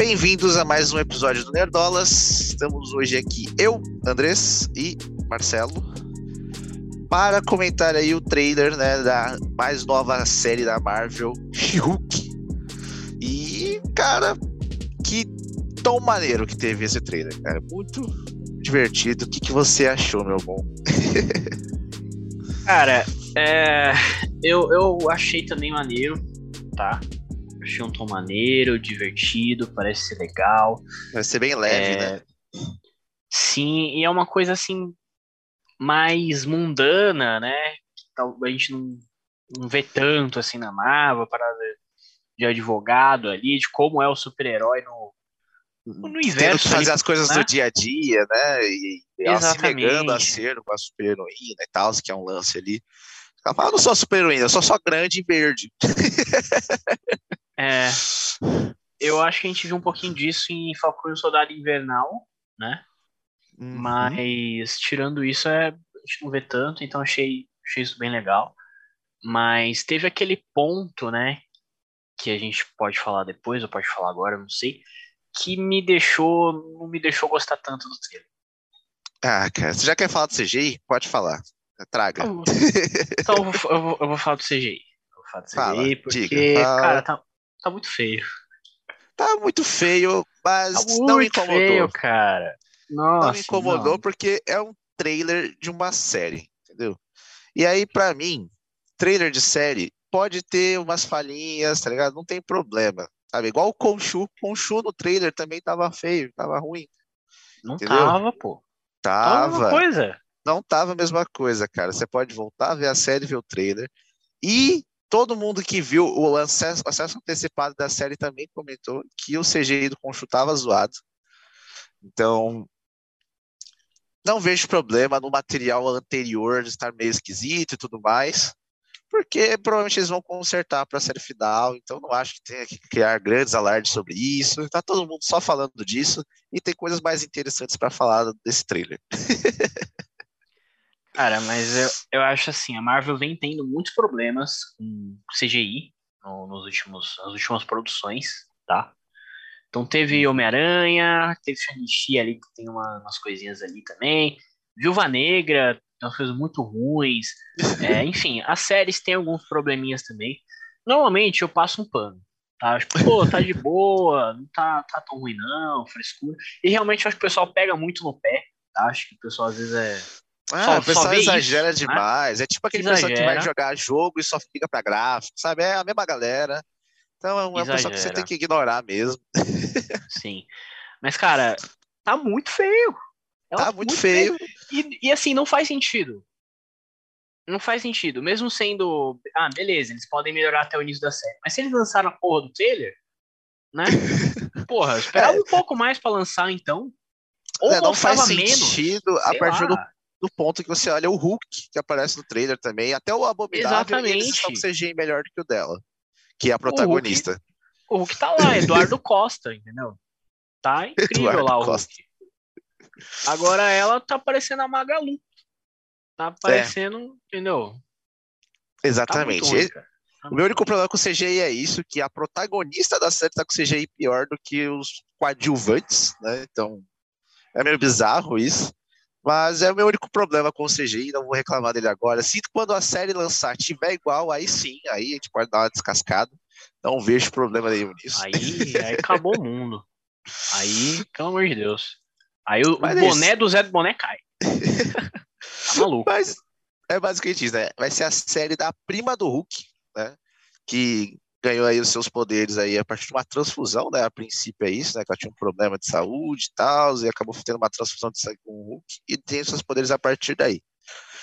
Bem-vindos a mais um episódio do Nerdolas. Estamos hoje aqui eu, Andrés e Marcelo para comentar aí o trailer, né, da mais nova série da Marvel, Hulk. E, cara, que tão maneiro que teve esse trailer, cara. Muito divertido. O que, que você achou, meu bom? cara, é, eu, eu achei também maneiro, tá? Achei um tom maneiro, divertido, parece ser legal. Vai ser bem leve, é, né? Sim, e é uma coisa assim mais mundana, né? A gente não, não vê tanto assim na Marvel, para de advogado ali, de como é o super-herói no, no universo. Fazer ali, as coisas né? do dia a dia, né? E, e ela se negando a ser uma super-heroína e tal, que é um lance ali. Ela fala, eu não sou super-heroína, eu sou só grande e verde. é. Eu acho que a gente viu um pouquinho disso em Falcão e o Soldado Invernal, né? Uhum. Mas tirando isso, é, a gente não vê tanto, então achei, achei isso bem legal. Mas teve aquele ponto, né? Que a gente pode falar depois, ou pode falar agora, não sei, que me deixou. não me deixou gostar tanto do trailer. Ah, cara, você já quer falar do CGI? Pode falar. Traga. Então eu vou, eu, vou, eu vou, falar do CGI. Eu vou falar do CGI fala, porque, diga, cara, tá, tá muito feio. Tá muito feio, mas tá muito não me incomodou. Feio, cara. Nossa, não me incomodou não. porque é um trailer de uma série, entendeu? E aí, para mim, trailer de série pode ter umas falhinhas, tá ligado? Não tem problema, sabe? Igual o Conchu, Conchu no trailer também tava feio, tava ruim. Não entendeu? tava, pô. Tava. Tava coisa. Não tava a mesma coisa, cara. Você pode voltar ver a série, ver o trailer. E todo mundo que viu o acesso, acesso antecipado da série também comentou que o CGI do Conchu tava zoado. Então, não vejo problema no material anterior de estar meio esquisito e tudo mais, porque provavelmente eles vão consertar para a série final, então não acho que tenha que criar grandes alardes sobre isso. Tá todo mundo só falando disso e tem coisas mais interessantes para falar desse trailer. Cara, mas eu, eu acho assim, a Marvel vem tendo muitos problemas com CGI no, nos últimos, nas últimas produções, tá? Então teve uhum. Homem-Aranha, teve Shang-Chi ali, que tem uma, umas coisinhas ali também. Viúva Negra, tem umas coisas muito ruins. É, enfim, as séries têm alguns probleminhas também. Normalmente eu passo um pano. Tá? Tipo, pô, tá de boa, não tá, tá tão ruim não, frescura. E realmente acho que o pessoal pega muito no pé. Tá? Acho que o pessoal às vezes é. Ah, só, o pessoal exagera isso, né? demais. Né? É tipo aquele exagera. pessoal que vai jogar jogo e só fica pra gráfico, sabe? É a mesma galera. Então é uma pessoa que você tem que ignorar mesmo. Sim. Mas, cara, tá muito feio. Ela tá muito, muito feio. feio. E, e assim, não faz sentido. Não faz sentido. Mesmo sendo. Ah, beleza, eles podem melhorar até o início da série. Mas se eles lançaram a porra do trailer, né? Porra, esperava é. um pouco mais para lançar, então. Ou é, não faz sentido menos, a partir do, do, ponto que você olha o Hulk que aparece no trailer também, até o Abominável, Exatamente. eles estão com CGI melhor do que o dela que é a protagonista. O Hulk, o Hulk tá lá, Eduardo Costa, entendeu? Tá incrível Eduardo lá o Costa. Hulk. Agora ela tá parecendo a Magalu. Tá parecendo, é. entendeu? Exatamente. Tá ruim, tá o meu único problema com o CGI é isso, que a protagonista da série tá com CGI pior do que os coadjuvantes, né? Então, é meio bizarro isso. Mas é o meu único problema com o CGI, não vou reclamar dele agora. Se quando a série lançar tiver igual, aí sim, aí a gente pode dar uma descascada. Não vejo problema nenhum nisso. Aí, aí acabou o mundo. Aí, pelo amor de Deus. Aí o, é boné do Zé do Boné cai. tá maluco. Mas é basicamente isso, né? Vai ser a série da prima do Hulk, né? Que ganhou aí os seus poderes aí a partir de uma transfusão, né? A princípio é isso, né? Que ela tinha um problema de saúde e tal, e acabou tendo uma transfusão de sangue com o Hulk e tem os seus poderes a partir daí.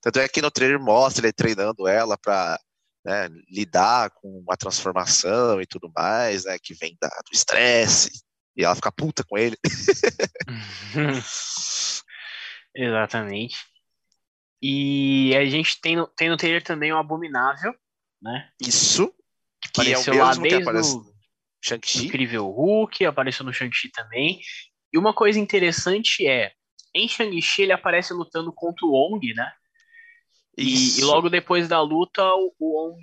Tanto é que no trailer mostra ele treinando ela para né, lidar com a transformação e tudo mais, né? Que vem da, do estresse e ela fica puta com ele. Exatamente. E a gente tem no, tem no trailer também o Abominável, né? Isso. Que apareceu é lá desde o Shang-Chi. Incrível Hulk, apareceu no Shang-Chi também. E uma coisa interessante é, em Shang-Chi ele aparece lutando contra o Ong, né? E, e, logo depois da luta, o, o Ong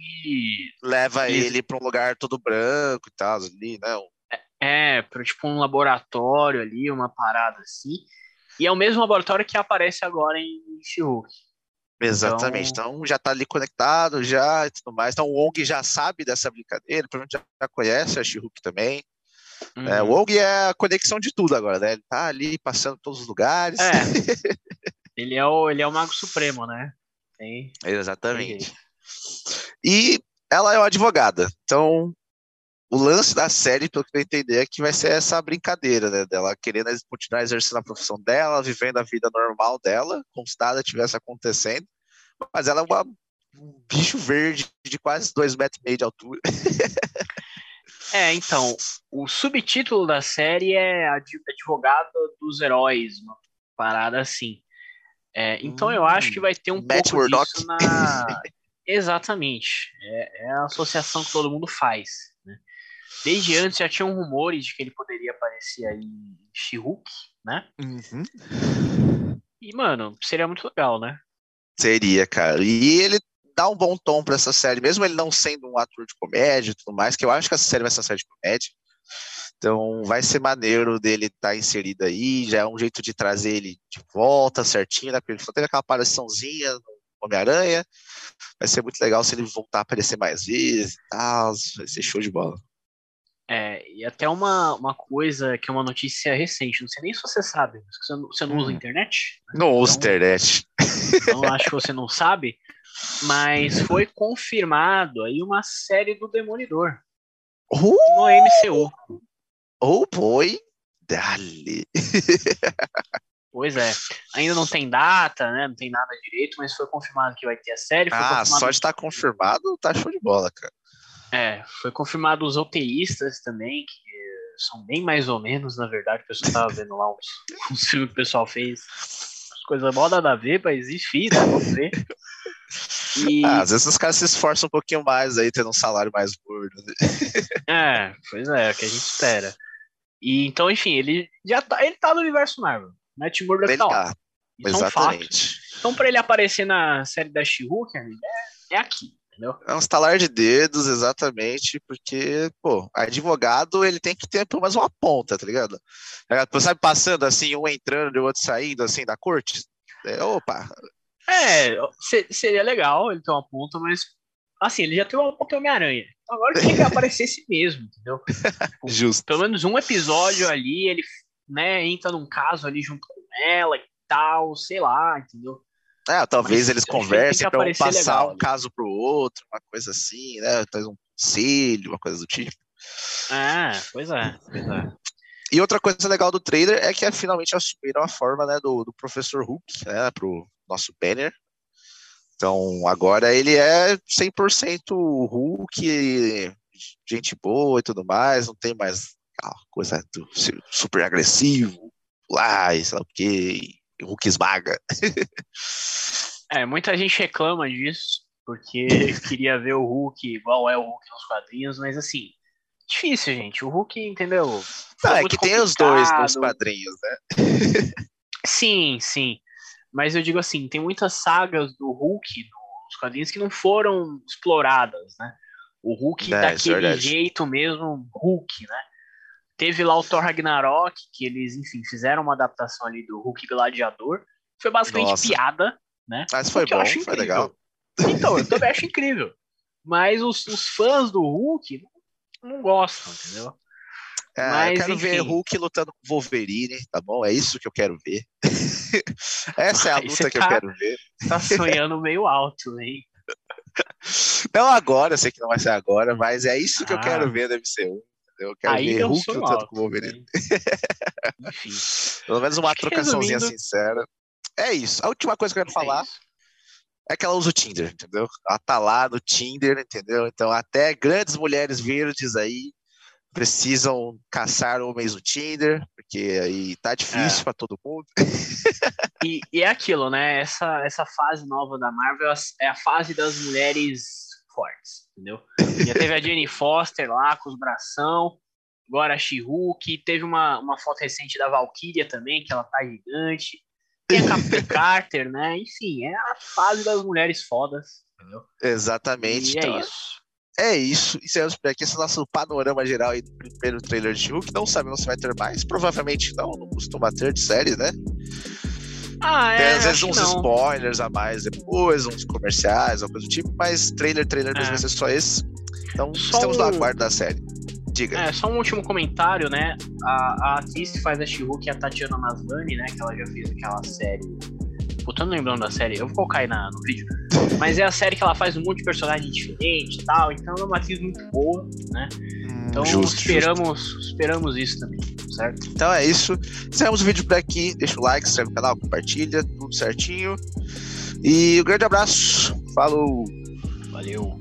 leva ele, ele para um lugar todo branco e tal, ali, né? É, É, para tipo um laboratório ali, uma parada assim. E é o mesmo laboratório que aparece agora em She-Hulk. Exatamente. Então... então, já está ali conectado já e tudo mais. Então o Wong já sabe dessa brincadeira, provavelmente já conhece a She-Hulk também. Uhum. É, o Wong é a conexão de tudo agora, né? Ele tá ali passando todos os lugares. É. ele, é o, ele é o Mago Supremo, né? Tem... Exatamente. Tem e ela é uma advogada. Então, o lance da série, pelo que eu entender, é que vai ser essa brincadeira, né? Dela querendo continuar exercendo a profissão dela, vivendo a vida normal dela, como se nada tivesse acontecendo. Mas ela é uma, um bicho verde de quase dois metros e meio de altura. É, então, o subtítulo da série é Advogada dos Heróis, uma parada assim. É, então hum, eu acho que vai ter um Matt pouco Murdock. disso na... Exatamente. É, é, a associação que todo mundo faz. Desde antes já tinham rumores de que ele poderia aparecer aí em she né? Uhum. E, mano, seria muito legal, né? Seria, cara. E ele dá um bom tom para essa série, mesmo ele não sendo um ator de comédia e tudo mais, que eu acho que essa série vai ser uma série de comédia. Então vai ser maneiro dele estar tá inserido aí, já é um jeito de trazer ele de volta certinho, né? Porque ele só teve aquela apariçãozinha no Homem-Aranha. Vai ser muito legal se ele voltar a aparecer mais vezes e tal. Vai ser show de bola. É, e até uma, uma coisa que é uma notícia recente, não sei nem se você sabe, você não, você não hum. usa internet? Né? Não então, uso internet. Então acho que você não sabe, mas foi confirmado aí uma série do Demolidor uh! no MCU. Oh boy, dale. Pois é. Ainda não tem data, né? Não tem nada direito, mas foi confirmado que vai ter a série. ah, só de estar confirmado, tá show de bola, cara. É, foi confirmado os roteiristas também, que são bem mais ou menos, na verdade. O pessoal tava vendo lá uns, uns filmes que o pessoal fez. Coisa mó nada a ver, mas enfim, né? Vamos ver. E... Ah, às vezes os caras se esforçam um pouquinho mais aí, tendo um salário mais gordo. Né? É, pois é, é o que a gente espera. E então, enfim, ele já tá, ele tá no universo Marvel. Matt Murdock ele tá. Tá. Isso Exatamente. É um então, pra ele aparecer na série da She-Hulk, é, é aqui. Entendeu? É um estalar de dedos, exatamente, porque, pô, advogado ele tem que ter pelo menos uma ponta, tá ligado? Tá Sabe, passando assim, um entrando e o outro saindo, assim, da corte? É, opa, é, seria legal ele ter uma ponta, mas assim, ele já tem uma ponta Homem-Aranha. Agora tinha que aparecesse mesmo, entendeu? Tipo, Justo. Pelo menos um episódio ali, ele né, entra num caso ali junto com ela e tal, sei lá, entendeu? É, talvez Mas, eles conversem para um passar legal, um ali. caso pro outro, uma coisa assim, né? Talvez um conselho, uma coisa do tipo. Ah, pois é, pois é. E outra coisa legal do trailer é que é, finalmente assumiram a forma né, do, do professor Hulk, né, pro nosso banner. Então, agora ele é 100% Hulk, gente boa e tudo mais, não tem mais coisa do super agressivo, lá, e sei lá o que, Hulk esmaga. É, muita gente reclama disso, porque queria ver o Hulk igual é o Hulk nos quadrinhos, mas assim, difícil, gente. O Hulk, entendeu? Não, é que tem os dois nos quadrinhos, né? Sim, sim. Mas eu digo assim, tem muitas sagas do Hulk nos quadrinhos que não foram exploradas, né? O Hulk é, daquele é jeito mesmo, Hulk, né? Teve lá o Thor Ragnarok, que eles, enfim, fizeram uma adaptação ali do Hulk Gladiador. Foi basicamente Nossa. piada, né? Mas foi bom, foi legal. Então, eu também acho incrível. Mas os, os fãs do Hulk não, não gostam, entendeu? É, Mas, eu quero enfim. ver Hulk lutando com Wolverine, tá bom? É isso que eu quero ver. Essa é a luta que tá, eu quero ver. Tá sonhando meio alto, hein? Não agora, eu sei que não vai ser agora, mas é isso que ah. eu quero ver no MCU. Eu quero Aí ver Hulk lutando alto, com Wolverine. Enfim. Pelo menos uma trocaçãozinha resumindo... sincera. É isso. A última coisa que eu quero é falar isso. é que ela usa o Tinder, entendeu? Ela tá lá no Tinder, entendeu? Então, até grandes mulheres verdes aí precisam caçar homens no Tinder, porque aí tá difícil é. para todo mundo. e, e, é aquilo, né? Essa, essa fase nova da Marvel é a fase das mulheres fortes, entendeu? Já teve a Jenny Foster lá com os bração, agora a She-Hulk, teve uma, uma foto recente da Valkyria também, que ela tá gigante. Tem a Captain Carter, né? Enfim, é a fase das mulheres fodas, entendeu? Exatamente. E é então, é isso. é isso. Encerramos por aqui esse nosso panorama geral aí do primeiro trailer de Hulk. Não sabemos se vai ter mais. Provavelmente não, não costuma ter de série, né? Ah, é. Às vezes uns não. spoilers a mais depois, uns comerciais, alguma coisa do tipo, mas trailer, trailer mesmo É. vai ser só esse. Então Só estamos no um- aguardo da série. Diga. É, só um último comentário, né? A, a atriz que faz a She-Hulk é a Tatiana Maslany, né? Que ela já fez aquela série. Puta, eu não lembrando da série, eu vou colocar aí na, no vídeo. Mas é a série que ela faz um monte de personagem diferente e tal, então é uma atriz muito boa, né? Então justo, justo. esperamos, esperamos isso também, certo? Então é isso. Encerramos o vídeo por aqui. Deixa o like, se inscreve no canal, compartilha, tudo certinho. E um grande abraço. Falou! Valeu.